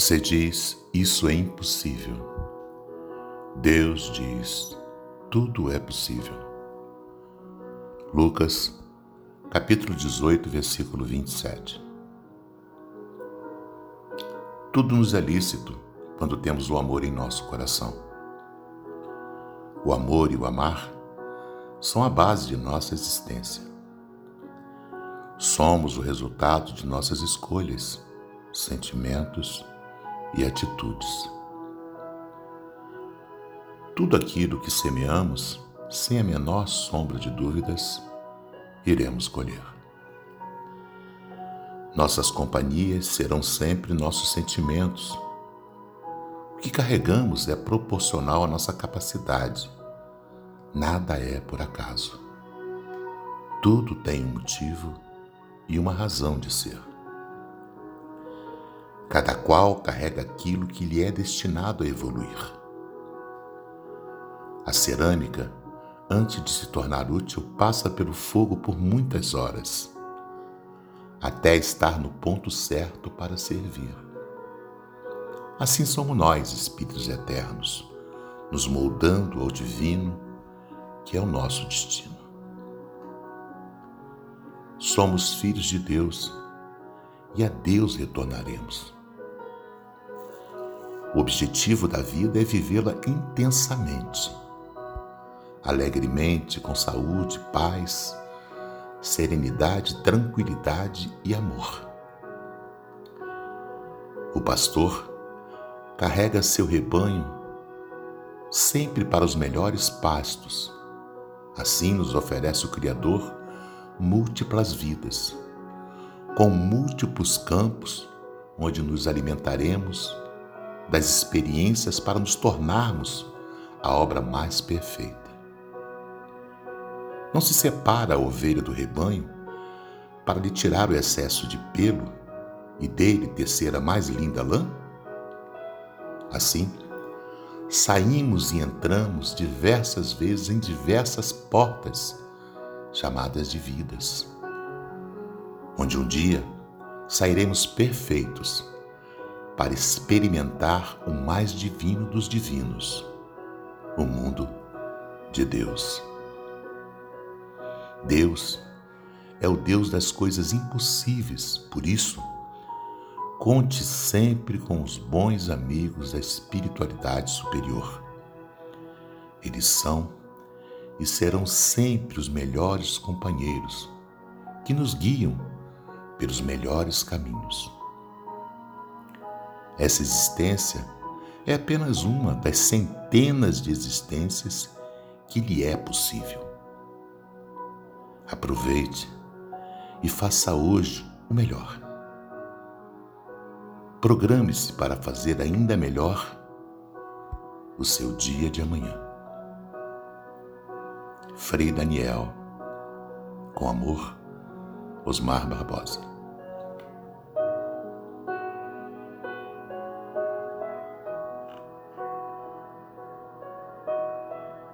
Você diz: Isso é impossível. Deus diz: Tudo é possível. Lucas, capítulo 18, versículo 27. Tudo nos é lícito quando temos o amor em nosso coração. O amor e o amar são a base de nossa existência. Somos o resultado de nossas escolhas, sentimentos e atitudes. Tudo aquilo que semeamos, sem a menor sombra de dúvidas, iremos colher. Nossas companhias serão sempre nossos sentimentos. O que carregamos é proporcional à nossa capacidade. Nada é por acaso. Tudo tem um motivo e uma razão de ser. Cada qual carrega aquilo que lhe é destinado a evoluir. A cerâmica, antes de se tornar útil, passa pelo fogo por muitas horas, até estar no ponto certo para servir. Assim somos nós, espíritos eternos, nos moldando ao divino, que é o nosso destino. Somos filhos de Deus e a Deus retornaremos. O objetivo da vida é vivê-la intensamente, alegremente, com saúde, paz, serenidade, tranquilidade e amor. O pastor carrega seu rebanho sempre para os melhores pastos. Assim nos oferece o Criador múltiplas vidas, com múltiplos campos onde nos alimentaremos das experiências para nos tornarmos a obra mais perfeita. Não se separa a ovelha do rebanho para lhe tirar o excesso de pelo e dele tecer a mais linda lã? Assim, saímos e entramos diversas vezes em diversas portas chamadas de vidas, onde um dia sairemos perfeitos para experimentar o mais divino dos divinos, o mundo de Deus. Deus é o Deus das coisas impossíveis, por isso, conte sempre com os bons amigos da espiritualidade superior. Eles são e serão sempre os melhores companheiros que nos guiam pelos melhores caminhos. Essa existência é apenas uma das centenas de existências que lhe é possível. Aproveite e faça hoje o melhor. Programe-se para fazer ainda melhor o seu dia de amanhã. Frei Daniel, com amor, Osmar Barbosa.